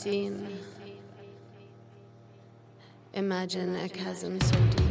seen. Imagine a chasm so deep.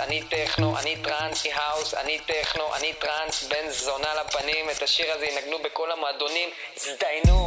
אני טכנו, אני טראנס, אני האוס, אני טכנו, אני טראנס, בן זונה לפנים, את השיר הזה ינגנו בכל המועדונים, הזדיינו!